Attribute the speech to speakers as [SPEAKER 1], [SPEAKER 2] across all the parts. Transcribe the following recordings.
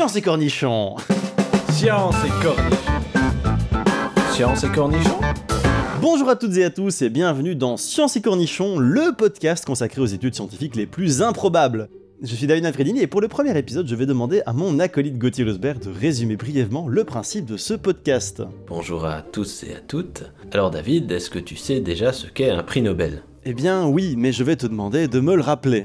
[SPEAKER 1] Science et cornichons
[SPEAKER 2] Science et cornichons. Science et cornichons
[SPEAKER 1] Bonjour à toutes et à tous et bienvenue dans Science et cornichons, le podcast consacré aux études scientifiques les plus improbables. Je suis David Nafredini et pour le premier épisode, je vais demander à mon acolyte Gauthier Losberg de résumer brièvement le principe de ce podcast.
[SPEAKER 3] Bonjour à tous et à toutes. Alors David, est-ce que tu sais déjà ce qu'est un prix Nobel?
[SPEAKER 1] Eh bien oui, mais je vais te demander de me le rappeler.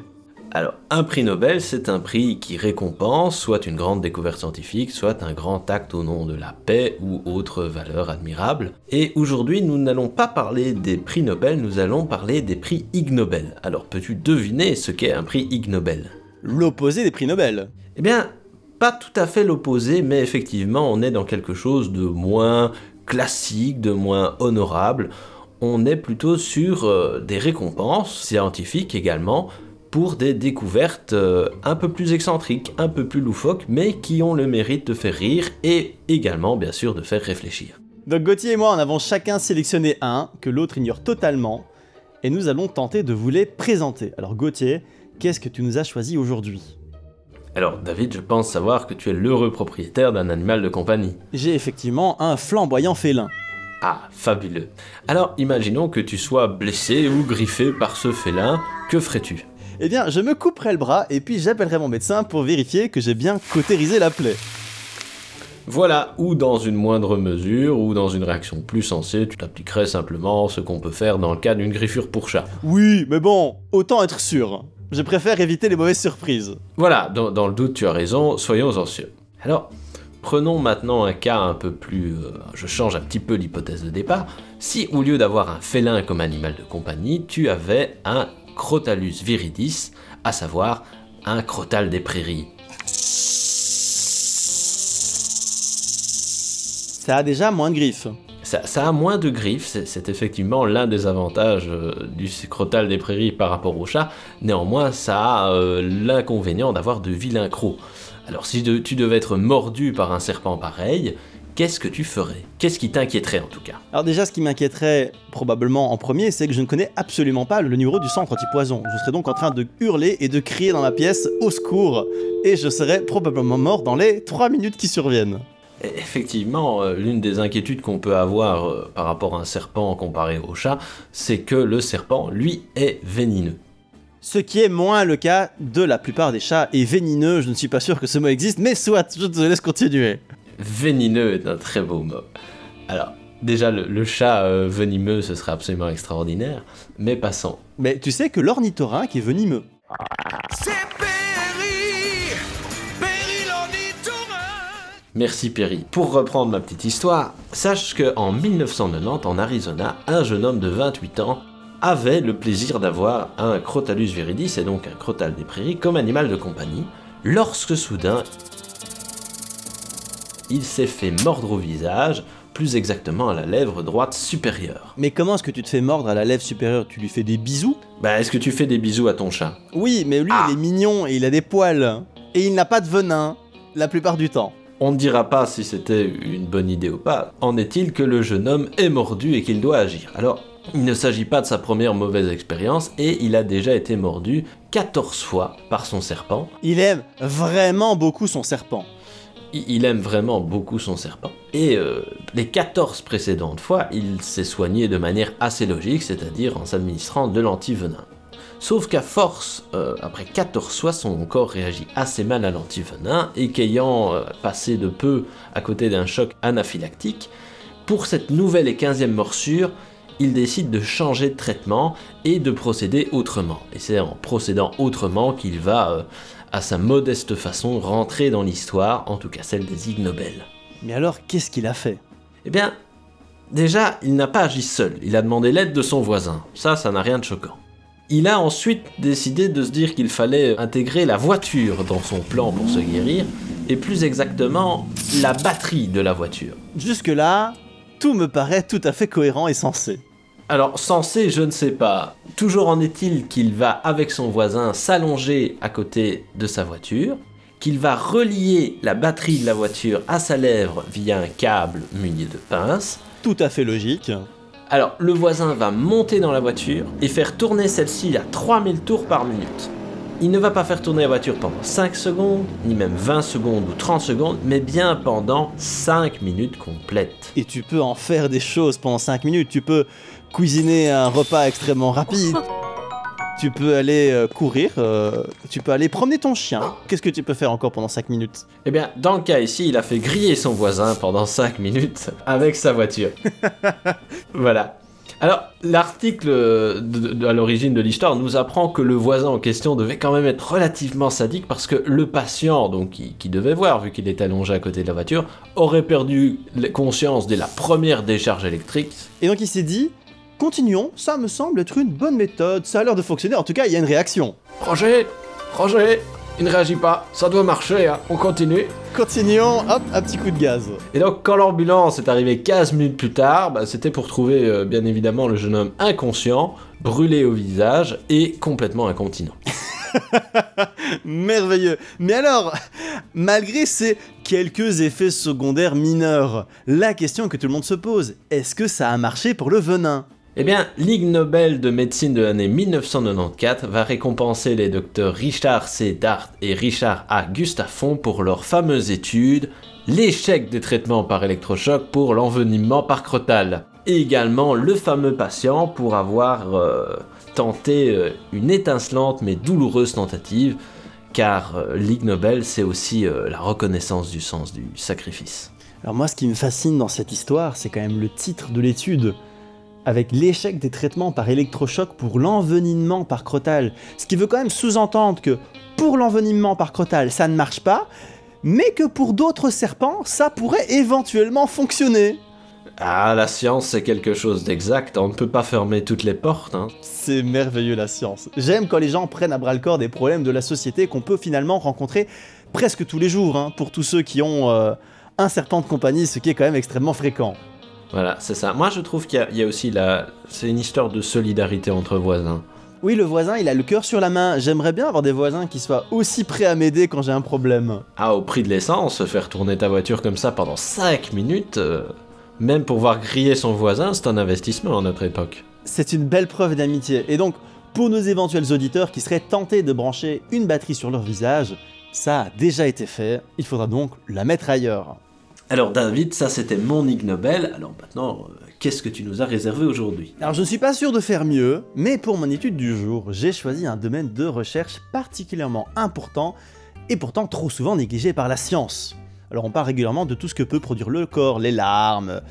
[SPEAKER 3] Alors, un prix Nobel, c'est un prix qui récompense soit une grande découverte scientifique, soit un grand acte au nom de la paix ou autre valeur admirable. Et aujourd'hui, nous n'allons pas parler des prix Nobel, nous allons parler des prix Ig Nobel. Alors, peux-tu deviner ce qu'est un prix Ig Nobel?
[SPEAKER 1] L'opposé des prix Nobel.
[SPEAKER 3] Eh bien, pas tout à fait l'opposé, mais effectivement, on est dans quelque chose de moins classique, de moins honorable. On est plutôt sur euh, des récompenses scientifiques également pour des découvertes euh, un peu plus excentriques, un peu plus loufoques, mais qui ont le mérite de faire rire et également bien sûr de faire réfléchir.
[SPEAKER 1] Donc Gauthier et moi en avons chacun sélectionné un que l'autre ignore totalement et nous allons tenter de vous les présenter. Alors Gauthier, qu'est-ce que tu nous as choisi aujourd'hui?
[SPEAKER 3] Alors David, je pense savoir que tu es l'heureux propriétaire d'un animal de compagnie.
[SPEAKER 1] J'ai effectivement un flamboyant félin.
[SPEAKER 3] Ah, fabuleux. Alors imaginons que tu sois blessé ou griffé par ce félin, que ferais-tu?
[SPEAKER 1] Eh bien, je me couperai le bras et puis j'appellerai mon médecin pour vérifier que j'ai bien cautérisé la plaie.
[SPEAKER 3] Voilà, ou dans une moindre mesure, ou dans une réaction plus sensée, tu t'appliquerais simplement ce qu'on peut faire dans le cas d'une griffure pour chat.
[SPEAKER 1] Oui, mais bon, autant être sûr. Je préfère éviter les mauvaises surprises.
[SPEAKER 3] Voilà, dans, dans le doute tu as raison, soyons anxieux. Alors, prenons maintenant un cas un peu plus... euh, je change un petit peu l'hypothèse de départ. Si au lieu d'avoir un félin comme animal de compagnie, tu avais un Crotalus viridis, à savoir un crotal des prairies.
[SPEAKER 1] Ça a déjà moins de griffes.
[SPEAKER 3] Ça, ça a moins de griffes, c'est- effectivement l'un des avantages euh, du crotal des prairies par rapport au chat. Néanmoins, ça a euh, l'inconvénient d'avoir de vilains crocs. Alors si de- tu devais être mordu par un serpent pareil, qu'est-ce que tu ferais? Qu'est-ce qui t'inquiéterait en tout cas?
[SPEAKER 1] Alors déjà, ce qui m'inquiéterait probablement en premier, c'est que je ne connais absolument pas le numéro du centre anti-poison. Je serais donc en train de hurler et de crier dans la pièce « Au secours !» Et je serais probablement mort dans les 3 minutes qui surviennent.
[SPEAKER 3] Et Effectivement, euh, l'une des inquiétudes qu'on peut avoir euh, par rapport à un serpent comparé au chat, c'est que le serpent, lui, est vénineux.
[SPEAKER 1] Ce qui est moins le cas de la plupart des chats, et vénineux, je ne suis pas sûr que ce mot existe, mais soit, je te laisse continuer.
[SPEAKER 3] Vénineux est un très beau mot. Alors, déjà, le, le chat euh, venimeux, ce serait absolument extraordinaire, mais passons.
[SPEAKER 1] Mais tu sais que l'ornithorynque est venimeux.
[SPEAKER 2] C'est Perry Perry l'ornithorynque
[SPEAKER 3] Merci Perry. Pour reprendre ma petite histoire, sache que en 1990, en Arizona, un jeune homme de 28 ans avait le plaisir d'avoir un Crotalus viridis, et donc un crotal des prairies, comme animal de compagnie, lorsque soudain, il s'est fait mordre au visage, plus exactement à la lèvre droite supérieure.
[SPEAKER 1] Mais comment est-ce que tu te fais mordre à la lèvre supérieure? Tu lui fais des bisous?
[SPEAKER 3] Bah, est-ce que tu fais des bisous à ton chat?
[SPEAKER 1] Oui, mais lui, il est mignon et il a des poils. Et il n'a pas de venin, la plupart du temps.
[SPEAKER 3] On ne dira pas si c'était une bonne idée ou pas. En est-il que le jeune homme est mordu et qu'il doit agir? Alors, il ne s'agit pas de sa première mauvaise expérience et il a déjà été mordu 14 fois par son serpent.
[SPEAKER 1] Il aime vraiment beaucoup son serpent.
[SPEAKER 3] Il aime vraiment beaucoup son serpent. Et euh, les 14 précédentes fois, il s'est soigné de manière assez logique, c'est-à-dire en s'administrant de l'antivenin. Sauf qu'à force, euh, après 14 fois, son corps réagit assez mal à l'antivenin et qu'ayant euh, passé de peu à côté d'un choc anaphylactique, pour cette nouvelle et 15e morsure, il décide de changer de traitement et de procéder autrement. Et c'est en procédant autrement qu'il va, à sa modeste façon, rentrer dans l'histoire, en tout cas celle des Ig Nobel.
[SPEAKER 1] Mais alors, qu'est-ce qu'il a fait?
[SPEAKER 3] Eh bien, déjà, il n'a pas agi seul, il a demandé l'aide de son voisin. Ça, ça n'a rien de choquant. Il a ensuite décidé de se dire qu'il fallait intégrer la voiture dans son plan pour se guérir, et plus exactement, la batterie de la voiture.
[SPEAKER 1] Jusque-là, tout me paraît tout à fait cohérent et sensé.
[SPEAKER 3] Alors, censé, je ne sais pas. Toujours en est-il qu'il va, avec son voisin, s'allonger à côté de sa voiture, qu'il va relier la batterie de la voiture à sa lèvre via un câble muni de pinces.
[SPEAKER 1] Tout à fait logique.
[SPEAKER 3] Alors, le voisin va monter dans la voiture et faire tourner celle-ci à 3000 tours par minute. il ne va pas faire tourner la voiture pendant 5 secondes, ni même 20 secondes ou 30 secondes, mais bien pendant 5 minutes complètes.
[SPEAKER 1] Et tu peux en faire des choses pendant 5 minutes. Tu peux cuisiner un repas extrêmement rapide. Tu peux aller euh, courir, euh, tu peux aller promener ton chien. Qu'est-ce que tu peux faire encore pendant 5 minutes?
[SPEAKER 3] Eh bien, dans le cas ici, il a fait griller son voisin pendant 5 minutes avec sa voiture. voilà. Alors, l'article à l'origine de l'histoire nous apprend que le voisin en question devait quand même être relativement sadique parce que le patient, donc qui, qui devait voir vu qu'il était allongé à côté de la voiture, aurait perdu conscience dès la première décharge électrique.
[SPEAKER 1] Et donc il s'est dit, continuons, ça me semble être une bonne méthode, ça a l'air de fonctionner, en tout cas il y a une réaction.
[SPEAKER 3] Roger, Roger, il ne réagit pas, ça doit marcher, hein. on continue.
[SPEAKER 1] Continuons, hop, un petit coup de gaz.
[SPEAKER 3] Et donc, quand l'ambulance est arrivée 15 minutes plus tard, bah, c'était pour trouver euh, bien évidemment le jeune homme inconscient, brûlé au visage et complètement incontinent.
[SPEAKER 1] Merveilleux. Mais alors, malgré ces quelques effets secondaires mineurs, la question que tout le monde se pose, est-ce que ça a marché pour le venin?
[SPEAKER 3] Eh bien, Ligue Nobel de médecine de l'année 1994 va récompenser les docteurs Richard C. Dart et Richard A. Gustafson pour leur fameuse étude L'échec des traitements par électrochoc pour l'envenimement par crotal. Et également le fameux patient pour avoir euh, tenté euh, une étincelante mais douloureuse tentative, car euh, Nobel c'est aussi euh, la reconnaissance du sens du sacrifice.
[SPEAKER 1] Alors moi, ce qui me fascine dans cette histoire, c'est quand même le titre de l'étude. Avec l'échec des traitements par électrochoc pour l'envenimement par crotal. Ce qui veut quand même sous-entendre que pour l'envenimement par crotal, ça ne marche pas, mais que pour d'autres serpents, ça pourrait éventuellement fonctionner.
[SPEAKER 3] Ah, la science c'est quelque chose d'exact, on ne peut pas fermer toutes les portes. Hein.
[SPEAKER 1] C'est merveilleux la science. J'aime quand les gens prennent à bras le corps des problèmes de la société qu'on peut finalement rencontrer presque tous les jours, hein, pour tous ceux qui ont euh, un serpent de compagnie, ce qui est quand même extrêmement fréquent.
[SPEAKER 3] Voilà, c'est ça. Moi, je trouve qu'il y a- il y, a aussi la... C'est une histoire de solidarité entre voisins.
[SPEAKER 1] Oui, le voisin, il a le cœur sur la main. J'aimerais bien avoir des voisins qui soient aussi prêts à m'aider quand j'ai un problème.
[SPEAKER 3] Ah, au prix de l'essence, faire tourner ta voiture comme ça pendant 5 minutes, euh, même pour voir griller son voisin, c'est un investissement à notre époque.
[SPEAKER 1] C'est une belle preuve d'amitié. Et donc, pour nos éventuels auditeurs qui seraient tentés de brancher une batterie sur leur visage, ça a déjà été fait. Il faudra donc la mettre ailleurs.
[SPEAKER 3] Alors, David, ça c'était mon Ig Nobel. Alors maintenant, euh, qu'est-ce que tu nous as réservé aujourd'hui?
[SPEAKER 1] Alors je ne suis pas sûr de faire mieux, mais pour mon étude du jour, j'ai choisi un domaine de recherche particulièrement important et pourtant trop souvent négligé par la science. Alors on parle régulièrement de tout ce que peut produire le corps, les larmes,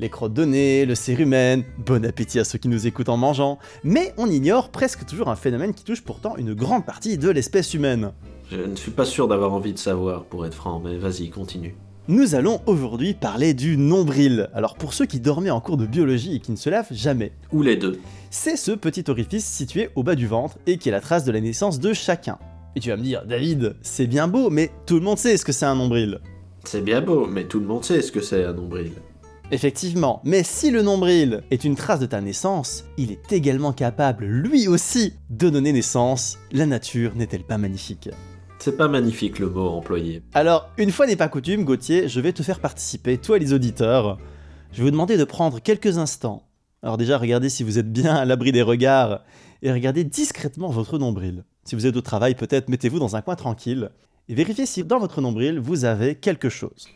[SPEAKER 1] les crottes de nez, le cérumen, bon appétit à ceux qui nous écoutent en mangeant, mais on ignore presque toujours un phénomène qui touche pourtant une grande partie de l'espèce humaine.
[SPEAKER 3] Je ne suis pas sûr d'avoir envie de savoir, pour être franc, mais vas-y, continue.
[SPEAKER 1] Nous allons aujourd'hui parler du nombril. Alors pour ceux qui dormaient en cours de biologie et qui ne se lavent jamais,
[SPEAKER 3] Ou les deux.
[SPEAKER 1] c'est ce petit orifice situé au bas du ventre et qui est la trace de la naissance de chacun. Et tu vas me dire, David, c'est bien beau, mais tout le monde sait ce que c'est un nombril.
[SPEAKER 3] C'est bien beau, mais tout le monde sait ce que c'est un nombril.
[SPEAKER 1] Effectivement, mais si le nombril est une trace de ta naissance, il est également capable, lui aussi, de donner naissance. La nature n'est-elle pas magnifique?
[SPEAKER 3] C'est pas magnifique le mot employé.
[SPEAKER 1] Alors, une fois n'est pas coutume, Gauthier, je vais te faire participer, toi et les auditeurs. Je vais vous demander de prendre quelques instants. Alors déjà, regardez si vous êtes bien à l'abri des regards et regardez discrètement votre nombril. Si vous êtes au travail, peut-être mettez-vous dans un coin tranquille et vérifiez si dans votre nombril vous avez quelque chose.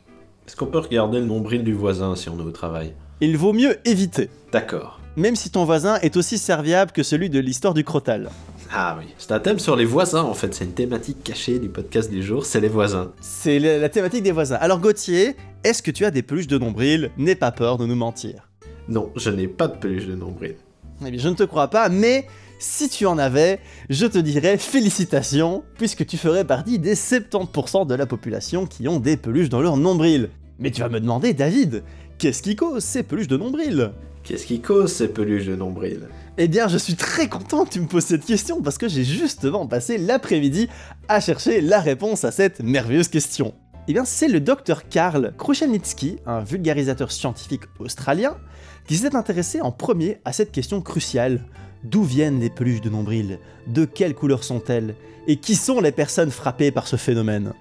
[SPEAKER 3] Est-ce qu'on peut regarder le nombril du voisin si on est au travail?
[SPEAKER 1] Il vaut mieux éviter,
[SPEAKER 3] D'accord.
[SPEAKER 1] même si ton voisin est aussi serviable que celui de l'histoire du crotal.
[SPEAKER 3] Ah oui, c'est un thème sur les voisins en fait, c'est une thématique cachée du podcast du jour, c'est les voisins.
[SPEAKER 1] C'est la la thématique des voisins. Alors Gauthier, est-ce que tu as des peluches de nombril N'aie pas peur de nous mentir.
[SPEAKER 3] Non, je n'ai pas de peluche de nombril.
[SPEAKER 1] Eh bien, je ne te crois pas, mais si tu en avais, je te dirais félicitations, puisque tu ferais partie des 70% de la population qui ont des peluches dans leur nombril. Mais tu vas me demander, David, qu'est-ce qui cause ces peluches de nombril?
[SPEAKER 3] Qu'est-ce qui cause ces peluches de nombril?
[SPEAKER 1] Eh bien, je suis très content que tu me poses cette question, parce que j'ai justement passé l'après-midi à chercher la réponse à cette merveilleuse question. Eh bien, c'est le docteur Karl Krushelnitsky, un vulgarisateur scientifique australien, qui s'est intéressé en premier à cette question cruciale. D'où viennent les peluches de nombril? De quelle couleur sont-elles? Et qui sont les personnes frappées par ce phénomène?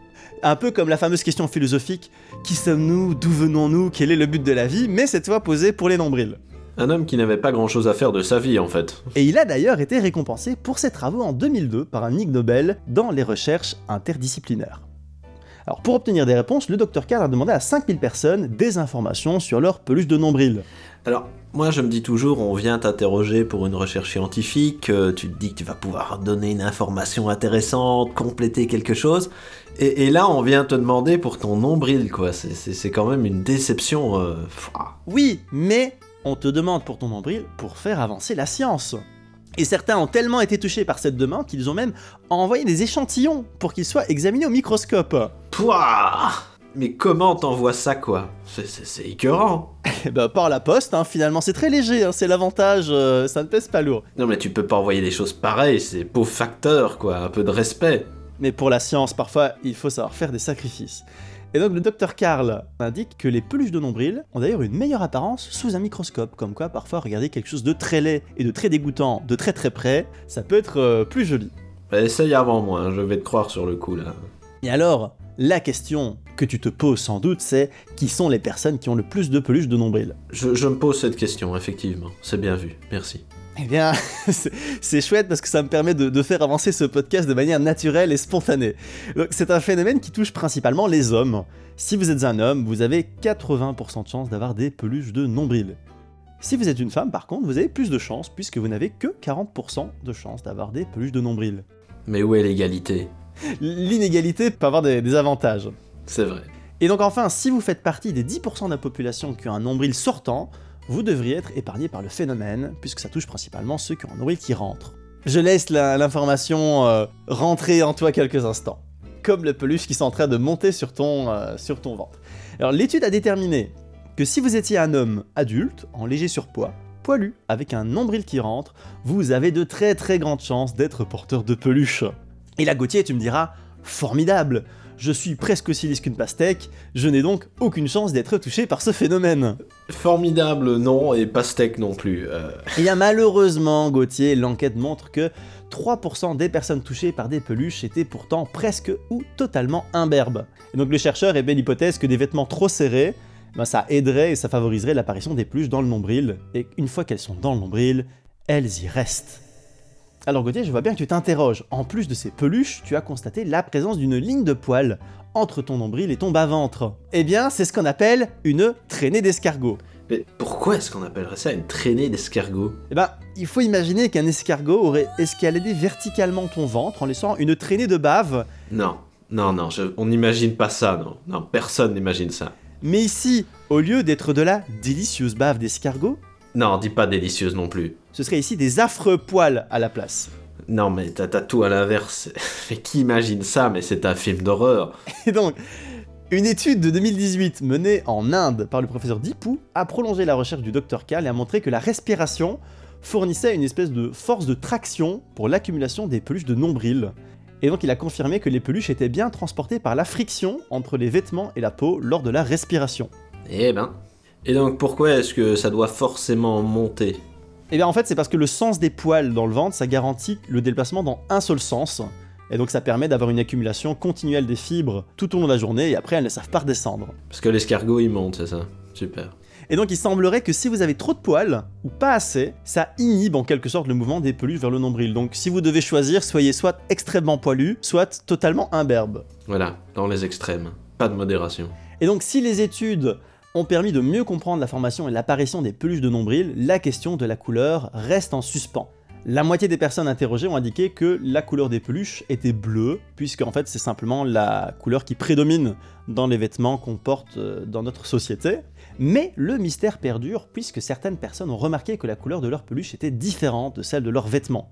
[SPEAKER 1] Un peu comme la fameuse question philosophique Qui sommes-nous D'où venons-nous Quel est le but de la vie Mais cette fois posée pour les nombrils.
[SPEAKER 3] Un homme qui n'avait pas grand chose à faire de sa vie en fait.
[SPEAKER 1] Et il a d'ailleurs été récompensé pour ses travaux en 2002 par un Ig Nobel dans les recherches interdisciplinaires. Alors pour obtenir des réponses, le Dr Karl a demandé à 5000 personnes des informations sur leur peluche de nombril.
[SPEAKER 3] Alors, moi je me dis toujours, on vient t'interroger pour une recherche scientifique, euh, tu te dis que tu vas pouvoir donner une information intéressante, compléter quelque chose, et, et là on vient te demander pour ton nombril, quoi. C'est- quand même une déception. euh.
[SPEAKER 1] Oui, mais on te demande pour ton nombril pour faire avancer la science. Et certains ont tellement été touchés par cette demande qu'ils ont même envoyé des échantillons pour qu'ils soient examinés au microscope.
[SPEAKER 3] Pouah Mais comment t'envoies ça, quoi? C'est- écœurant.
[SPEAKER 1] Et bah par la poste, hein, finalement c'est très léger, hein, c'est l'avantage, euh, ça ne pèse pas lourd.
[SPEAKER 3] Non mais tu peux pas envoyer des choses pareilles, c'est pauvre facteur, quoi. Un peu de respect.
[SPEAKER 1] Mais pour la science, parfois, il faut savoir faire des sacrifices. Et donc le docteur Karl indique que les peluches de nombril ont d'ailleurs une meilleure apparence sous un microscope, comme quoi parfois regarder quelque chose de très laid et de très dégoûtant de très très près, ça peut être euh, plus joli.
[SPEAKER 3] Bah, essaye avant moi, hein, je vais te croire sur le coup, là.
[SPEAKER 1] Et alors, la question que tu te poses sans doute, c'est qui sont les personnes qui ont le plus de peluches de nombril?
[SPEAKER 3] Je, je me pose cette question, effectivement. C'est bien vu, merci.
[SPEAKER 1] Eh bien, c'est- chouette parce que ça me permet de, de faire avancer ce podcast de manière naturelle et spontanée. C'est un phénomène qui touche principalement les hommes. Si vous êtes un homme, vous avez 80% de chances d'avoir des peluches de nombril. Si vous êtes une femme, par contre, vous avez plus de chances puisque vous n'avez que 40% de chances d'avoir des peluches de nombril.
[SPEAKER 3] Mais où est l'égalité?
[SPEAKER 1] L'inégalité peut avoir des- des avantages.
[SPEAKER 3] C'est vrai.
[SPEAKER 1] Et donc enfin, si vous faites partie des 10% de la population qui ont un nombril sortant, vous devriez être épargné par le phénomène, puisque ça touche principalement ceux qui ont un nombril qui rentre. Je laisse la- l'information euh, rentrer en toi quelques instants, comme le peluche qui sont en train de monter sur ton, euh, sur ton ventre. Alors l'étude a déterminé que si vous étiez un homme adulte, en léger surpoids, poilu, avec un nombril qui rentre, vous avez de très très grandes chances d'être porteur de peluche. Et là Gauthier, tu me diras, formidable je suis presque aussi lisse qu'une pastèque, je n'ai donc aucune chance d'être touché par ce phénomène.
[SPEAKER 3] Formidable, non, et pastèque non plus. euh.
[SPEAKER 1] Et bien malheureusement, Gauthier, l'enquête montre que 3% des personnes touchées par des peluches étaient pourtant presque ou totalement imberbes. Et donc le chercheur émet l'hypothèse que des vêtements trop serrés, ben, ça aiderait et ça favoriserait l'apparition des peluches dans le nombril, et une fois qu'elles sont dans le nombril, elles y restent. Alors Gauthier, je vois bien que tu t'interroges. En plus de ces peluches, tu as constaté la présence d'une ligne de poils entre ton nombril et ton bas-ventre. Eh bien, c'est ce qu'on appelle une traînée d'escargot.
[SPEAKER 3] Mais pourquoi est-ce qu'on appellerait ça une traînée d'escargot?
[SPEAKER 1] Eh ben, il faut imaginer qu'un escargot aurait escaladé verticalement ton ventre en laissant une traînée de bave.
[SPEAKER 3] Non, non, non, je- on n'imagine pas ça, non. Non, personne n'imagine ça.
[SPEAKER 1] Mais ici, au lieu d'être de la délicieuse bave d'escargot,
[SPEAKER 3] Non, dis pas délicieuse non plus.
[SPEAKER 1] ce serait ici des affreux poils à la place.
[SPEAKER 3] Non, mais t'as tout à l'inverse. Mais qui imagine ça Mais c'est un film d'horreur.
[SPEAKER 1] Et donc, une étude de 2018 menée en Inde par le professeur Dipou a prolongé la recherche du Dr Kahl et a montré que la respiration fournissait une espèce de force de traction pour l'accumulation des peluches de nombril. Et donc il a confirmé que les peluches étaient bien transportées par la friction entre les vêtements et la peau lors de la respiration.
[SPEAKER 3] Eh ben. Et donc pourquoi est-ce que ça doit forcément monter?
[SPEAKER 1] Et bien en fait c'est parce que le sens des poils dans le ventre ça garantit le déplacement dans un seul sens. Et donc ça permet d'avoir une accumulation continuelle des fibres tout au long de la journée et après elles ne savent pas redescendre.
[SPEAKER 3] Parce que l'escargot il monte, c'est ça? Super.
[SPEAKER 1] Et donc il semblerait que si vous avez trop de poils, ou pas assez, ça inhibe en quelque sorte le mouvement des peluches vers le nombril. Donc si vous devez choisir, soyez soit extrêmement poilu, soit totalement imberbe.
[SPEAKER 3] Voilà, dans les extrêmes. Pas de modération.
[SPEAKER 1] Et donc si les études ont permis de mieux comprendre la formation et l'apparition des peluches de nombril, la question de la couleur reste en suspens. La moitié des personnes interrogées ont indiqué que la couleur des peluches était bleue, puisque en fait c'est simplement la couleur qui prédomine dans les vêtements qu'on porte euh, dans notre société. Mais le mystère perdure, puisque certaines personnes ont remarqué que la couleur de leur peluche était différente de celle de leurs vêtements.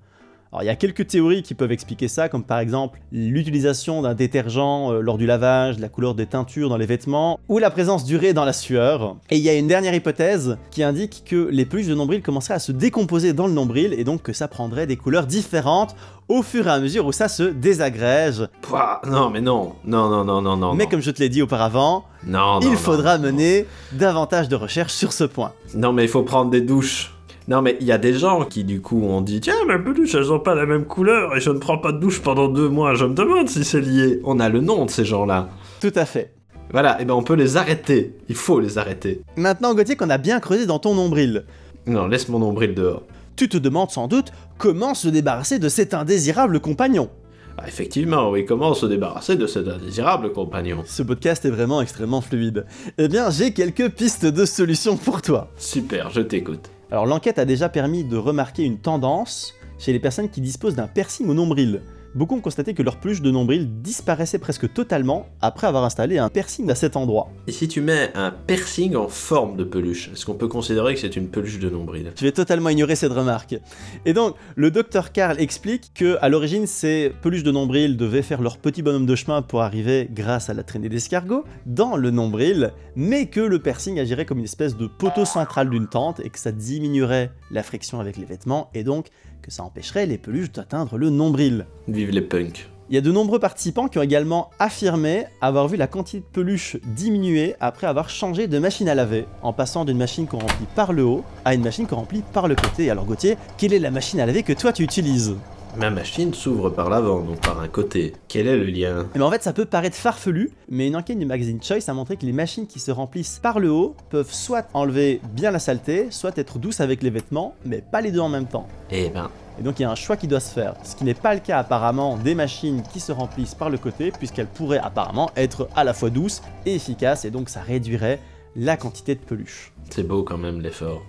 [SPEAKER 1] Alors il y a quelques théories qui peuvent expliquer ça, comme par exemple l'utilisation d'un détergent euh, lors du lavage, la couleur des teintures dans les vêtements, ou la présence d'urée dans la sueur. Et il y a une dernière hypothèse qui indique que les peluches de nombril commenceraient à se décomposer dans le nombril et donc que ça prendrait des couleurs différentes au fur et à mesure où ça se désagrège.
[SPEAKER 3] Pouah, non, mais non. Non, non, non, non, non.
[SPEAKER 1] Mais comme je te l'ai dit auparavant,
[SPEAKER 3] Non, non,
[SPEAKER 1] il faudra
[SPEAKER 3] non,
[SPEAKER 1] mener davantage de recherches sur ce point.
[SPEAKER 3] Non, mais il faut prendre des douches. Non, mais il y a des gens qui, du coup, ont dit Tiens, mes peluches, elles ont pas la même couleur et je ne prends pas de douche pendant deux mois. Je me demande si c'est lié. On a le nom de ces gens-là.
[SPEAKER 1] Tout à fait.
[SPEAKER 3] Voilà, et ben on peut les arrêter. Il faut les arrêter.
[SPEAKER 1] Maintenant, Gauthier, qu'on a bien creusé dans ton nombril,
[SPEAKER 3] Non, laisse mon nombril dehors.
[SPEAKER 1] Tu te demandes sans doute comment se débarrasser de cet indésirable compagnon.
[SPEAKER 3] Ah, effectivement, oui, comment se débarrasser de cet indésirable compagnon?
[SPEAKER 1] Ce podcast est vraiment extrêmement fluide. Eh bien, j'ai quelques pistes de solutions pour toi.
[SPEAKER 3] Super, je t'écoute.
[SPEAKER 1] Alors l'enquête a déjà permis de remarquer une tendance chez les personnes qui disposent d'un piercing au nombril. Beaucoup ont constaté que leur peluche de nombril disparaissait presque totalement après avoir installé un piercing à cet endroit.
[SPEAKER 3] Et si tu mets un piercing en forme de peluche, est-ce qu'on peut considérer que c'est une peluche de nombril?
[SPEAKER 1] Je vais totalement ignorer cette remarque. Et donc, le docteur Karl explique que à l'origine, ces peluches de nombril devaient faire leur petit bonhomme de chemin pour arriver, grâce à la traînée d'escargot, dans le nombril, mais que le piercing agirait comme une espèce de poteau central d'une tente et que ça diminuerait la friction avec les vêtements et donc que ça empêcherait les peluches d'atteindre le nombril.
[SPEAKER 3] Vive les punks.
[SPEAKER 1] Il y a de nombreux participants qui ont également affirmé avoir vu la quantité de peluche diminuer après avoir changé de machine à laver, en passant d'une machine qu'on remplit par le haut à une machine qu'on remplit par le côté. Alors Gauthier, quelle est la machine à laver que toi tu utilises?
[SPEAKER 3] Ma machine s'ouvre par l'avant, donc par un côté. Quel est le lien?
[SPEAKER 1] Eh ben, en fait, ça peut paraître farfelu, mais une enquête du magazine Choice a montré que les machines qui se remplissent par le haut peuvent soit enlever bien la saleté, soit être douces avec les vêtements, mais pas les deux en même temps.
[SPEAKER 3] Eh ben,
[SPEAKER 1] Et donc il y a un choix qui doit se faire, ce qui n'est pas le cas apparemment des machines qui se remplissent par le côté, puisqu'elles pourraient apparemment être à la fois douces et efficaces, et donc ça réduirait la quantité de peluche.
[SPEAKER 3] c'est beau quand même l'effort.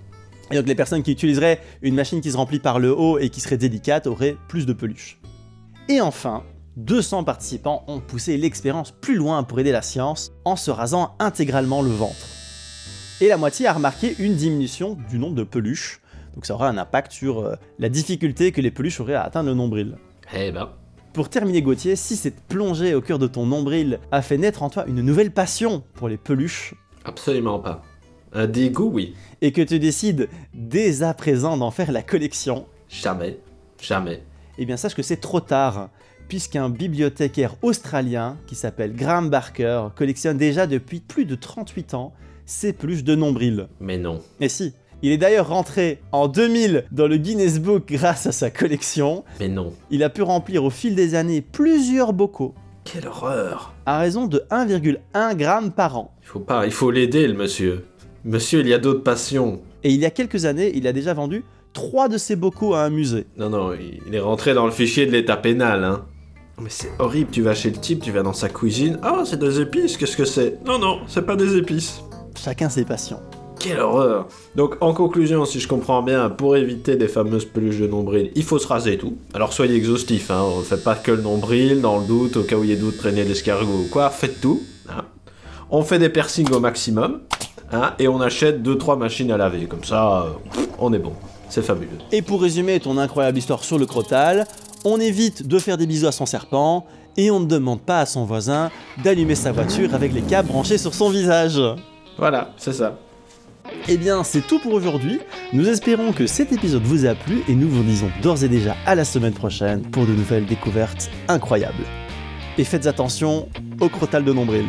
[SPEAKER 1] Et donc les personnes qui utiliseraient une machine qui se remplit par le haut et qui serait délicate auraient plus de peluche. Et enfin, 200 participants ont poussé l'expérience plus loin pour aider la science en se rasant intégralement le ventre. Et la moitié a remarqué une diminution du nombre de peluches, donc ça aura un impact sur euh, la difficulté que les peluches auraient à atteindre le nombril.
[SPEAKER 3] Eh ben,
[SPEAKER 1] Pour terminer Gauthier, si cette plongée au cœur de ton nombril a fait naître en toi une nouvelle passion pour les peluches,
[SPEAKER 3] absolument pas. Un dégoût, oui.
[SPEAKER 1] et que tu décides dès à présent d'en faire la collection,
[SPEAKER 3] Jamais. Jamais.
[SPEAKER 1] eh bien sache que c'est trop tard, puisqu'un bibliothécaire australien qui s'appelle Graham Barker collectionne déjà depuis plus de 38 ans ces peluches de nombril.
[SPEAKER 3] Mais non.
[SPEAKER 1] Et si, il est d'ailleurs rentré en 2000 dans le Guinness Book grâce à sa collection,
[SPEAKER 3] Mais non.
[SPEAKER 1] il a pu remplir au fil des années plusieurs bocaux,
[SPEAKER 3] Quelle horreur.
[SPEAKER 1] à raison de 1,1 g par an.
[SPEAKER 3] Il faut pas, il faut l'aider, le monsieur. Monsieur, il y a d'autres passions.
[SPEAKER 1] Et il y a quelques années, il a déjà vendu 3 de ces bocaux à un musée.
[SPEAKER 3] Non, non, il est rentré dans le fichier de l'état pénal, hein. Mais c'est horrible, tu vas chez le type, tu vas dans sa cuisine. Ah, c'est des épices, qu'est-ce que c'est? Non, non, c'est pas des épices.
[SPEAKER 1] Chacun ses passions.
[SPEAKER 3] Quelle horreur Donc, en conclusion, si je comprends bien, pour éviter des fameuses peluches de nombril, il faut se raser et tout. Alors soyez exhaustifs, hein, on fait pas que le nombril, dans le doute, au cas où il y ait doute, traîner l'escargot ou quoi, faites tout. On fait des piercings au maximum, hein, et on achète 2-3 machines à laver, comme ça, euh, on est bon. C'est fabuleux.
[SPEAKER 1] Et pour résumer ton incroyable histoire sur le crotal, on évite de faire des bisous à son serpent et on ne demande pas à son voisin d'allumer sa voiture avec les câbles branchés sur son visage.
[SPEAKER 3] Voilà, c'est ça.
[SPEAKER 1] Eh bien, c'est tout pour aujourd'hui. Nous espérons que cet épisode vous a plu et nous vous disons d'ores et déjà à la semaine prochaine pour de nouvelles découvertes incroyables. Et faites attention au crotal de nombril.